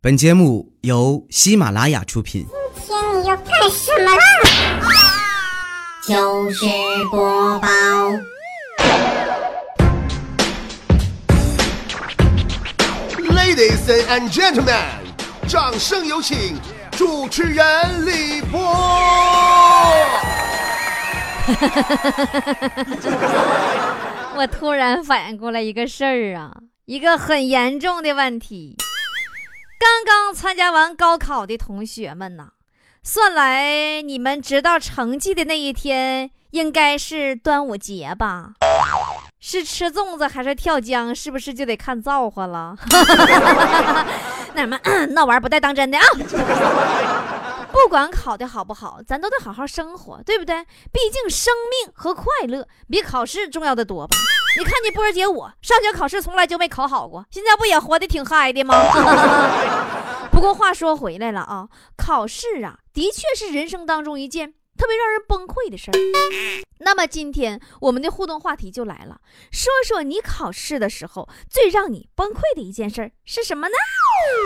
本节目由喜马拉雅出品。今天你要干什么啦？就是播报，Ladies and gentlemen，掌声有请主持人李波。我突然反应过来一个事儿啊，一个很严重的问题。刚刚参加完高考的同学们呐，算来你们知道成绩的那一天应该是端午节吧？是吃粽子还是跳江？是不是就得看造化了？那什么，那玩意儿不带当真的啊！不管考的好不好，咱都得好好生活，对不对？毕竟生命和快乐比考试重要的多吧？你看你波儿姐我上学考试从来就没考好过，现在不也活得挺嗨的吗？不过话说回来了啊，考试啊，的确是人生当中一件特别让人崩溃的事儿。那么今天我们的互动话题就来了，说说你考试的时候最让你崩溃的一件事儿是什么呢？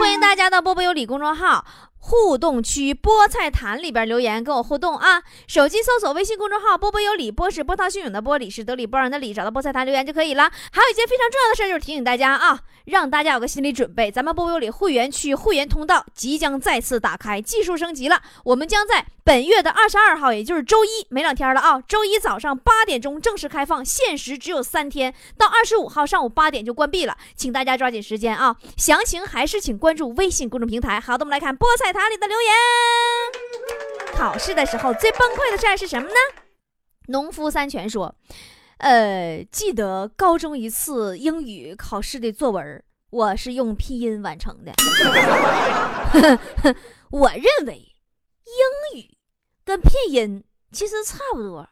欢迎大家到波波有理公众号。互动区菠菜坛里边留言跟我互动啊！手机搜索微信公众号“波波有理”，波是波涛汹涌的波，理是得理不让的理，找到菠菜坛留言就可以了。还有一件非常重要的事就是提醒大家啊，让大家有个心理准备，咱们波波有理会员区会员通道即将再次打开，技术升级了。我们将在本月的二十二号，也就是周一，没两天了啊，周一早上八点钟正式开放，限时只有三天，到二十五号上午八点就关闭了，请大家抓紧时间啊！详情还是请关注微信公众平台。好的，我们来看菠菜塔里的留言。考试的时候最崩溃的事儿是什么呢？农夫三全说，呃，记得高中一次英语考试的作文，我是用拼音完成的。我认为英语跟拼音其实差不多，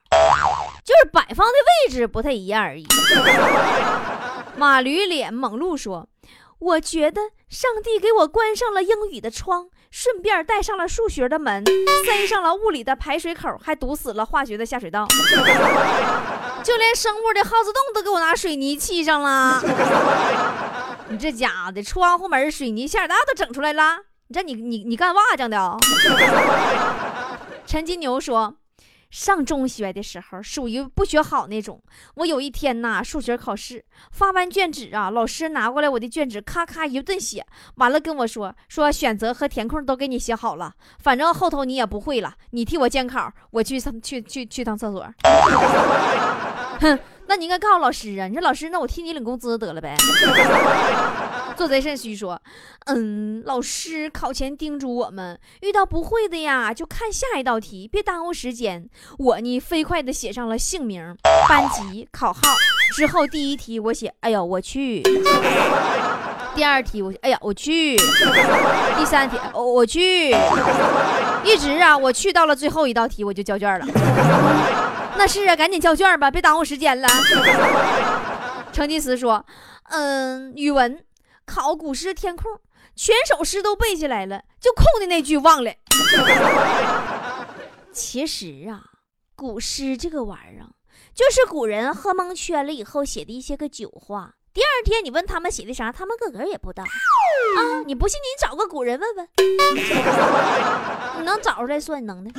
就是摆放的位置不太一样而已。马驴脸猛鹿说。我觉得上帝给我关上了英语的窗，顺便带上了数学的门，塞上了物理的排水口，还堵死了化学的下水道，就连生物的耗子洞都给我拿水泥砌上了。你这家的窗户门、水泥下水道都整出来了，你这你你你干瓦匠的啊？陈金牛说。上中学的时候属于不学好那种。我有一天呐，数学考试发完卷纸啊，老师拿过来我的卷纸，咔咔一顿写，完了跟我说说选择和填空都给你写好了，反正后头你也不会了，你替我监考，我去上去去去趟厕所。哼，那你应该告诉老师啊！你说老师，那我替你领工资得了呗。做贼肾虚说，嗯，老师考前叮嘱我们，遇到不会的呀，就看下一道题，别耽误时间。我呢，飞快的写上了姓名、班级、考号。之后第一题我写，哎呦我去。第二题我，哎呀我去。第三题，哦我去。一直啊，我去到了最后一道题，我就交卷了。那是啊，赶紧交卷吧，别耽误时间了。成吉思说，嗯，语文。考古诗填空，全首诗都背下来了，就空的那句忘了。其实啊，古诗这个玩意儿，就是古人喝蒙圈了以后写的一些个酒话。第二天你问他们写的啥，他们个个也不知道啊！你不信，你找个古人问问，你能找出来算你能的。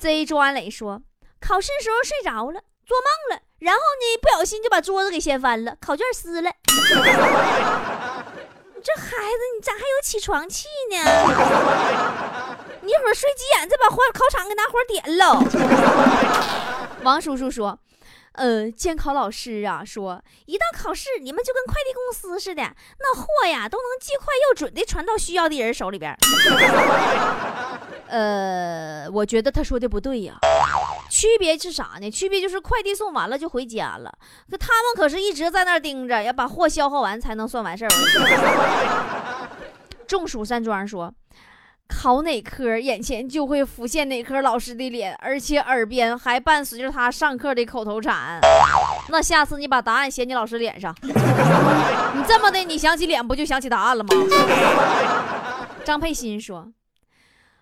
Z 周安磊说，考试时候睡着了，做梦了。然后呢，不小心就把桌子给掀翻了，考卷撕了。你 这孩子，你咋还有起床气呢？你一会儿睡急眼，再把火考场给拿火点了。王叔叔说，呃，监考老师啊说，一到考试，你们就跟快递公司似的，那货呀都能既快又准的传到需要的人手里边。呃，我觉得他说的不对呀。区别是啥呢？区别就是快递送完了就回家了，可他们可是一直在那儿盯着，要把货消耗完才能算完事儿。众鼠山庄说，考哪科眼前就会浮现哪科老师的脸，而且耳边还伴随着他上课的口头禅。那下次你把答案写你老师脸上，你这么的，你想起脸不就想起答案了吗？张佩欣说。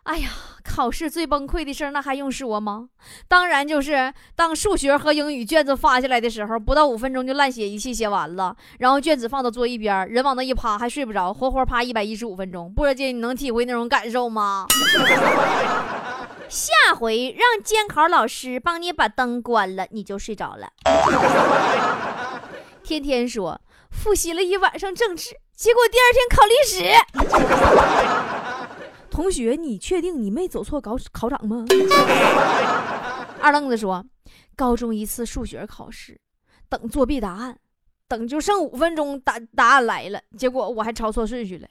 哎呀，考试最崩溃的事儿，那还用说吗？当然就是当数学和英语卷子发下来的时候，不到五分钟就乱写一气写完了，然后卷子放到桌一边，人往那一趴还睡不着，活活趴一百一十五分钟。波姐，你能体会那种感受吗？下回让监考老师帮你把灯关了，你就睡着了。天天说复习了一晚上政治，结果第二天考历史。同学，你确定你没走错考考场吗？二愣子说，高中一次数学考试，等作弊答案，等就剩五分钟，答答案来了，结果我还抄错顺序了。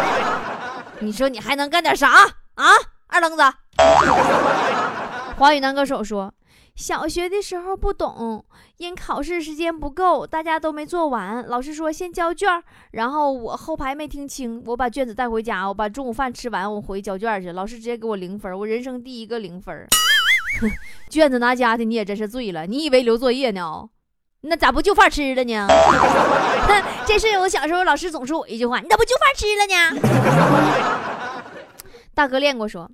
你说你还能干点啥啊？二愣子。华语男歌手说。小学的时候不懂，因考试时间不够，大家都没做完。老师说先交卷，然后我后排没听清，我把卷子带回家，我把中午饭吃完，我回交卷去。老师直接给我零分，我人生第一个零分。卷子拿家的你也真是醉了，你以为留作业呢？那咋不就饭吃了呢？这是我小时候老师总说我一句话，你咋不就饭吃了呢？大哥练过说。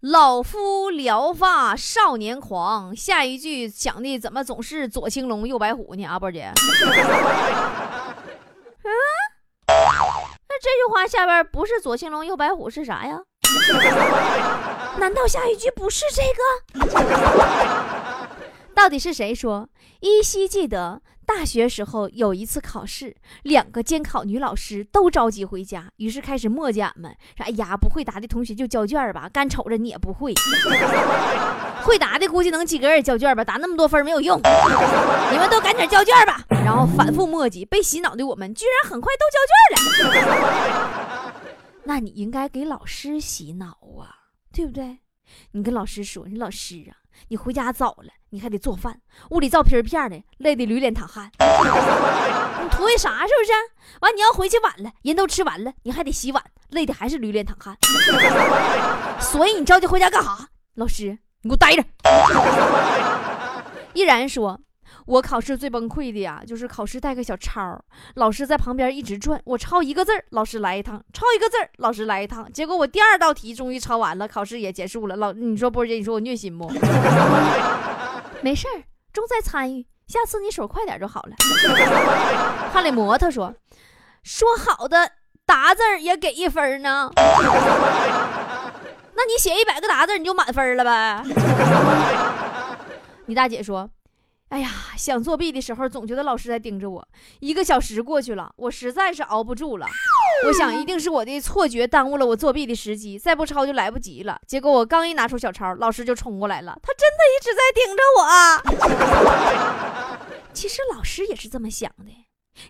老夫聊发少年狂，下一句讲的怎么总是左青龙右白虎呢？阿波姐，嗯，那这句话下边不是左青龙右白虎是啥呀？难道下一句不是这个？到底是谁说？依稀记得。大学时候有一次考试，两个监考女老师都着急回家，于是开始磨叽俺们说：“哎呀，不会答的同学就交卷吧，干瞅着你也不会。会答的估计能及格也交卷吧，答那么多分没有用，你们都赶紧交卷吧。”然后反复磨叽，被洗脑的我们居然很快都交卷了。那你应该给老师洗脑啊，对不对？你跟老师说：“你老师啊。”你回家早了，你还得做饭，屋里照片片的，累得驴脸淌汗。你图个啥？是不是？完，你要回去晚了，人都吃完了，你还得洗碗，累的还是驴脸淌汗。所以你着急回家干啥？老师，你给我待着。依然说。我考试最崩溃的呀，就是考试带个小抄，老师在旁边一直转，我抄一个字儿，老师来一趟；抄一个字儿，老师来一趟。结果我第二道题终于抄完了，考试也结束了。老，你说波姐，你说我虐心不？没事儿，重在参与，下次你手快点就好了。哈里摩托说：“说好的答字儿也给一分呢，那你写一百个答字你就满分了呗？”你大姐说。哎呀，想作弊的时候总觉得老师在盯着我。一个小时过去了，我实在是熬不住了。我想一定是我的错觉耽误了我作弊的时机，再不抄就来不及了。结果我刚一拿出小抄，老师就冲过来了。他真的一直在盯着我。其实老师也是这么想的。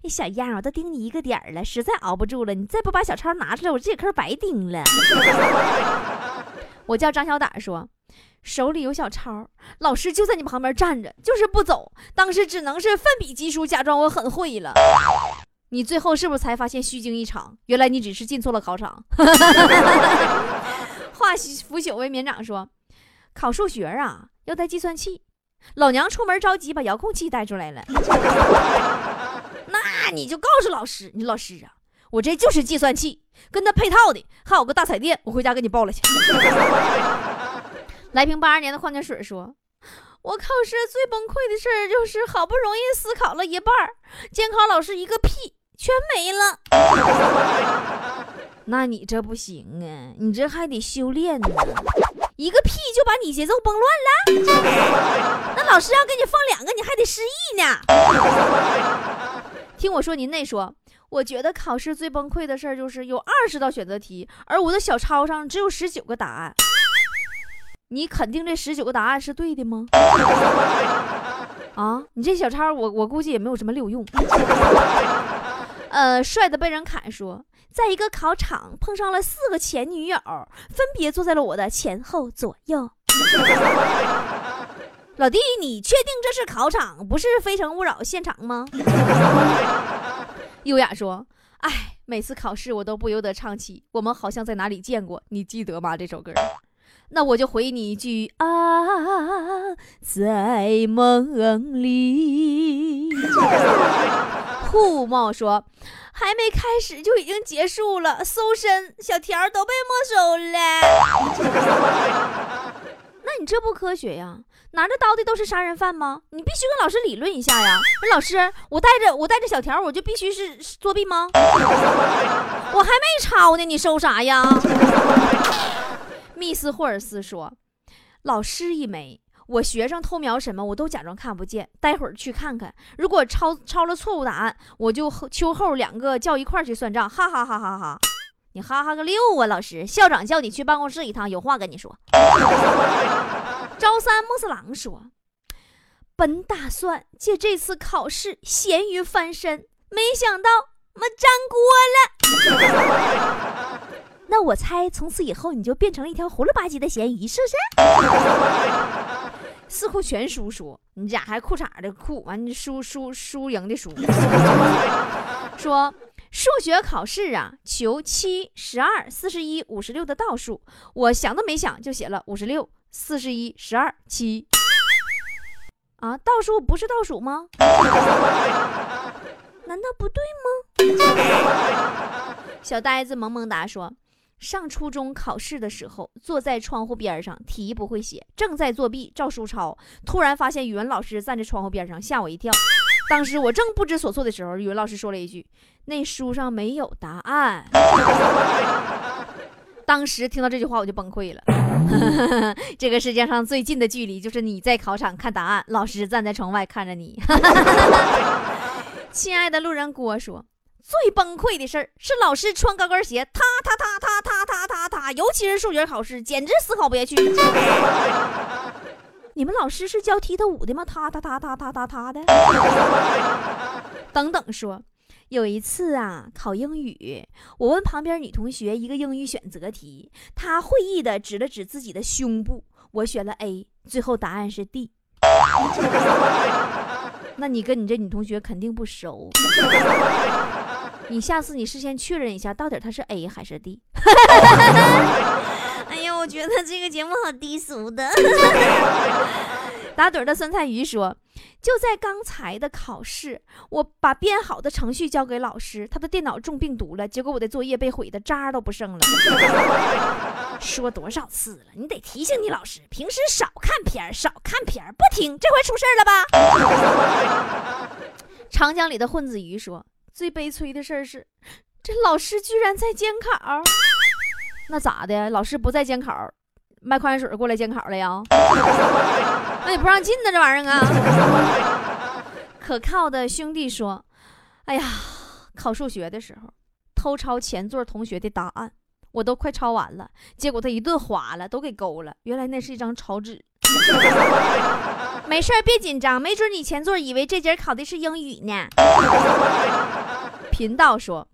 你小样，我都盯你一个点儿了，实在熬不住了。你再不把小抄拿出来，我这节课白盯了。我叫张小胆说。手里有小抄，老师就在你旁边站着，就是不走。当时只能是奋笔疾书，假装我很会了。你最后是不是才发现虚惊一场？原来你只是进错了考场。化腐朽为绵长说，考数学啊要带计算器。老娘出门着急，把遥控器带出来了。那你就告诉老师，你老师啊，我这就是计算器，跟他配套的还有个大彩电，我回家给你报了去。来瓶八二年的矿泉水说：“我考试最崩溃的事儿就是好不容易思考了一半监考老师一个屁全没了。那你这不行啊，你这还得修炼呢。一个屁就把你节奏崩乱了，那老师要给你放两个，你还得失忆呢。听我说，您那说，我觉得考试最崩溃的事儿就是有二十道选择题，而我的小抄上只有十九个答案。”你肯定这十九个答案是对的吗？啊，你这小抄，我我估计也没有什么六用。呃，帅的被人砍说，在一个考场碰上了四个前女友，分别坐在了我的前后左右。老弟，你确定这是考场，不是《非诚勿扰》现场吗？优雅说，哎，每次考试我都不由得唱起《我们好像在哪里见过》，你记得吗？这首歌。那我就回你一句啊，在梦里。护茂说：“还没开始就已经结束了，搜身小条都被没收了。那你这不科学呀！拿着刀的都是杀人犯吗？你必须跟老师理论一下呀！老师，我带着我带着小条，我就必须是作弊吗？我还没抄呢，你收啥呀？密斯霍尔斯说：“老师一枚，我学生偷瞄什么，我都假装看不见。待会儿去看看，如果抄抄了错误答案，我就秋后两个叫一块去算账。”哈哈哈哈哈！你哈哈个六啊！老师，校长叫你去办公室一趟，有话跟你说。朝三暮四郎说：“本打算借这次考试咸鱼翻身，没想到我粘锅了。那我猜从此以后你就变成了一条胡了吧唧的咸鱼，是不是？” 四库全书说：“你咋还裤衩的裤？完你输输输赢的输。”说数学考试啊，求七、十二、四十一、五十六的倒数，我想都没想就写了五十六。四十一、十二、七，啊，倒数不是倒数吗？难道不对吗？小呆子萌萌哒说：“上初中考试的时候，坐在窗户边上，题不会写，正在作弊照书抄，突然发现语文老师站在窗户边上，吓我一跳。当时我正不知所措的时候，语文老师说了一句：‘那书上没有答案。’当时听到这句话，我就崩溃了。”这个世界上最近的距离，就是你在考场看答案，老师站在窗外看着你。亲爱的路人郭说，最崩溃的事儿是老师穿高跟鞋，踏踏踏踏尤其是数学考试，简直思考不下去。你们老师是教踢踏舞的吗？踏踏踏踏踏踏踏的。等等说。有一次啊，考英语，我问旁边女同学一个英语选择题，她会意的指了指自己的胸部，我选了 A，最后答案是 D。那你跟你这女同学肯定不熟，你下次你事先确认一下，到底他是 A 还是 D。哎呀，我觉得这个节目好低俗的。打盹的酸菜鱼说：“就在刚才的考试，我把编好的程序交给老师，他的电脑中病毒了，结果我的作业被毁的渣都不剩了。说多少次了，你得提醒你老师，平时少看片少看片不听，这回出事了吧？” 长江里的混子鱼说：“最悲催的事儿是，这老师居然在监考。那咋的？老师不在监考？”卖矿泉水过来监考了呀？那也不让进呢，这玩意儿啊！可靠的兄弟说：“哎呀，考数学的时候偷抄前座同学的答案，我都快抄完了，结果他一顿划了，都给勾了。原来那是一张草纸。没事别紧张，没准你前座以为这节考的是英语呢。”频道说。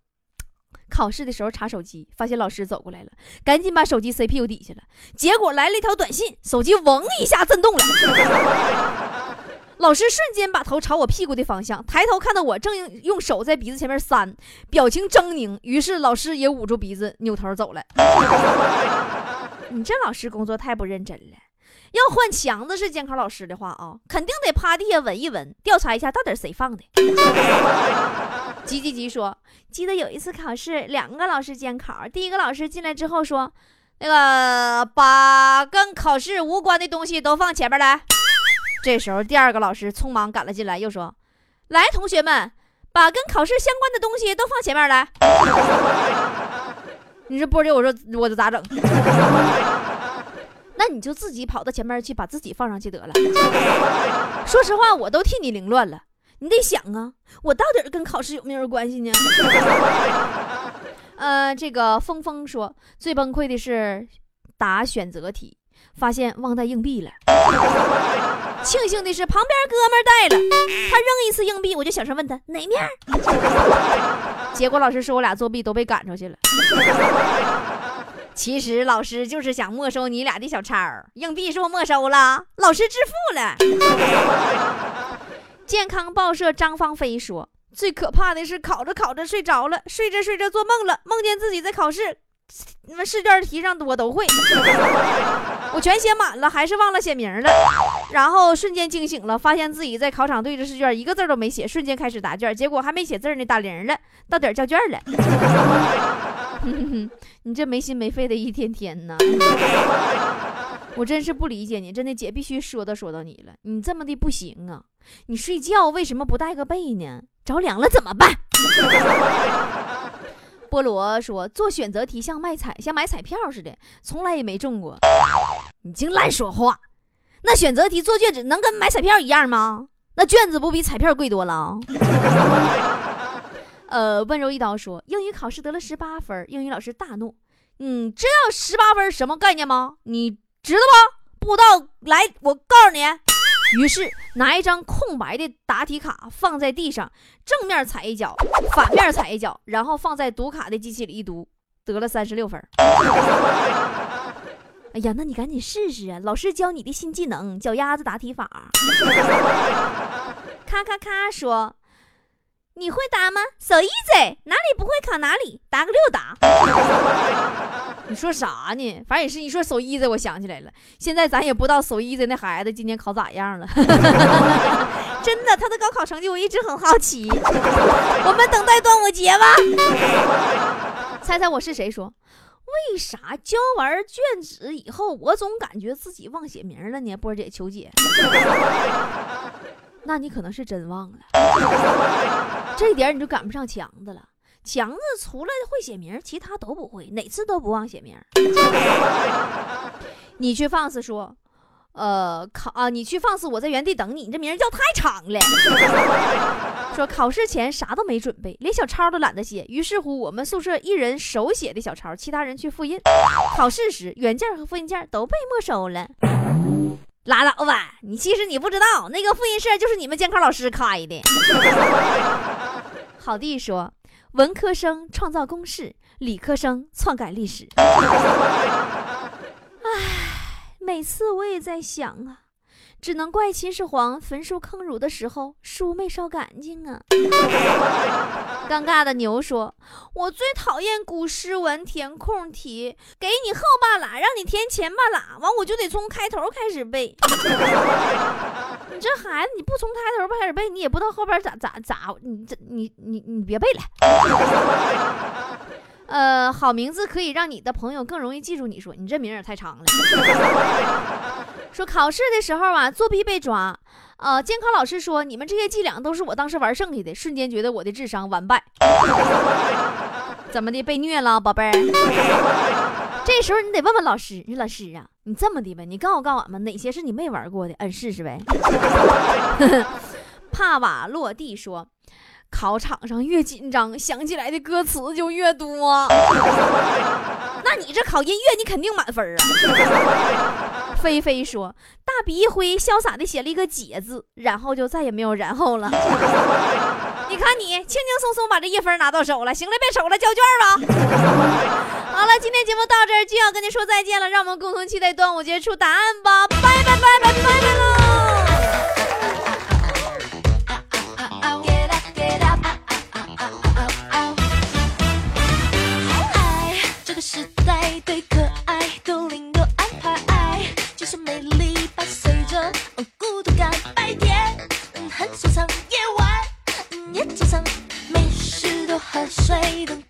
考试的时候查手机，发现老师走过来了，赶紧把手机塞屁股底下了。结果来了一条短信，手机嗡一下震动了。老师瞬间把头朝我屁股的方向抬头，看到我正用手在鼻子前面扇，表情狰狞。于是老师也捂住鼻子，扭头走了。你这老师工作太不认真了。要换强子是监考老师的话啊，肯定得趴地下闻一闻，调查一下到底谁放的。急急急说，记得有一次考试，两个老师监考。第一个老师进来之后说：“那个把跟考试无关的东西都放前面来。”这时候第二个老师匆忙赶了进来，又说：“来，同学们，把跟考试相关的东西都放前面来。”你说波姐，我说我这咋整？那你就自己跑到前面去，把自己放上去得了。说实话，我都替你凌乱了。你得想啊，我到底跟考试有没有关系呢？呃，这个峰峰说最崩溃的是答选择题，发现忘带硬币了。庆幸的是旁边哥们带了，他扔一次硬币，我就小声问他哪面。结果老师说我俩作弊都被赶出去了。其实老师就是想没收你俩的小抄，硬币是我没收了，老师致富了。健康报社张芳菲说：“最可怕的是考着考着睡着了，睡着睡着做梦了，梦见自己在考试，那试卷题上我都会，我全写满了，还是忘了写名了。然后瞬间惊醒了，发现自己在考场对着试卷，一个字都没写，瞬间开始答卷，结果还没写字呢，打铃了，到点交卷了。你这没心没肺的一天天呢，我真是不理解你，真的姐必须说道说到你了，你这么的不行啊！你睡觉为什么不带个被呢？着凉了怎么办？菠萝说做选择题像卖彩像买彩票似的，从来也没中过。你净乱说话！那选择题做卷子能跟买彩票一样吗？那卷子不比彩票贵多了？呃，温柔一刀说英语考试得了十八分，英语老师大怒。你知道十八分什么概念吗？你知道吗？不知道，来，我告诉你。于是拿一张空白的答题卡放在地上，正面踩一脚，反面踩一脚，然后放在读卡的机器里一读，得了三十六分。哎呀，那你赶紧试试啊！老师教你的新技能——脚丫子答题法。咔咔咔说。你会答吗？So easy，哪里不会考哪里，答个六答。你说啥呢？反正也是你说 so easy，我想起来了。现在咱也不知道 so easy 那孩子今年考咋样了。真的，他的高考成绩我一直很好奇。我们等待端午节吧。猜猜我是谁？说为啥交完卷子以后，我总感觉自己忘写名了呢？波姐求解。那你可能是真忘了，这点你就赶不上强子了。强子除了会写名，其他都不会，哪次都不忘写名。你去放肆说，呃，考啊，你去放肆，我在原地等你。你这名叫太长了。说考试前啥都没准备，连小抄都懒得写。于是乎，我们宿舍一人手写的小抄，其他人去复印。考试时，原件和复印件都被没收了。拉倒吧！你其实你不知道，那个复印社就是你们监考老师开的。好弟说，文科生创造公式，理科生篡改历史。唉，每次我也在想啊。只能怪秦始皇焚书坑儒的时候书没烧干净啊！尴尬的牛说：“我最讨厌古诗文填空题，给你后半拉，让你填前半拉，完我就得从开头开始背。你这孩子，你不从开头开始背，你也不知道后边咋咋咋，你这你你你别背了。呃，好名字可以让你的朋友更容易记住你。说你这名也太长了。”说考试的时候啊，作弊被抓，呃，监考老师说你们这些伎俩都是我当时玩剩下的，瞬间觉得我的智商完败。怎么的，被虐了，宝贝儿？这时候你得问问老师，你老师啊，你这么的呗，你告诉告诉俺们哪些是你没玩过的，嗯，试试呗。帕瓦落地说，考场上越紧张，想起来的歌词就越多。那你这考音乐，你肯定满分啊。菲菲说：“大笔一挥，潇洒的写了一个解字，然后就再也没有然后了。你看你轻轻松松把这一分拿到手了，行了，别瞅了，交卷吧。好了，今天节目到这儿就要跟您说再见了，让我们共同期待端午节出答案吧，拜拜拜拜拜拜喽。”白天很谁懂。